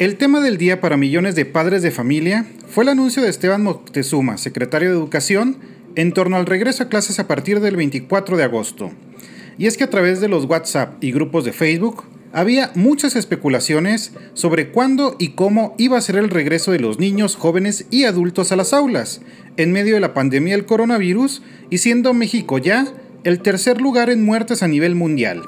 El tema del día para millones de padres de familia fue el anuncio de Esteban Moctezuma, secretario de Educación, en torno al regreso a clases a partir del 24 de agosto. Y es que a través de los WhatsApp y grupos de Facebook había muchas especulaciones sobre cuándo y cómo iba a ser el regreso de los niños, jóvenes y adultos a las aulas, en medio de la pandemia del coronavirus y siendo México ya el tercer lugar en muertes a nivel mundial.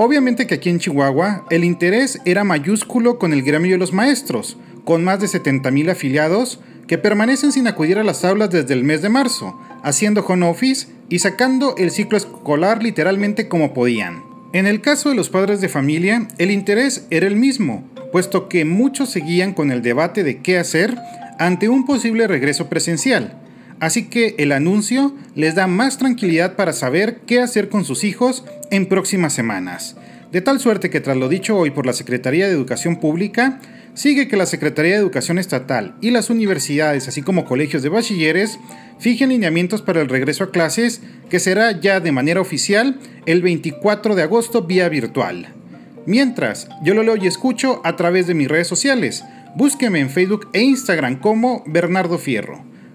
Obviamente que aquí en Chihuahua el interés era mayúsculo con el gremio de los maestros, con más de 70.000 afiliados que permanecen sin acudir a las aulas desde el mes de marzo, haciendo home office y sacando el ciclo escolar literalmente como podían. En el caso de los padres de familia, el interés era el mismo, puesto que muchos seguían con el debate de qué hacer ante un posible regreso presencial, Así que el anuncio les da más tranquilidad para saber qué hacer con sus hijos en próximas semanas. De tal suerte que tras lo dicho hoy por la Secretaría de Educación Pública, sigue que la Secretaría de Educación Estatal y las universidades, así como colegios de bachilleres, fijen lineamientos para el regreso a clases, que será ya de manera oficial el 24 de agosto vía virtual. Mientras, yo lo leo y escucho a través de mis redes sociales. Búsqueme en Facebook e Instagram como Bernardo Fierro.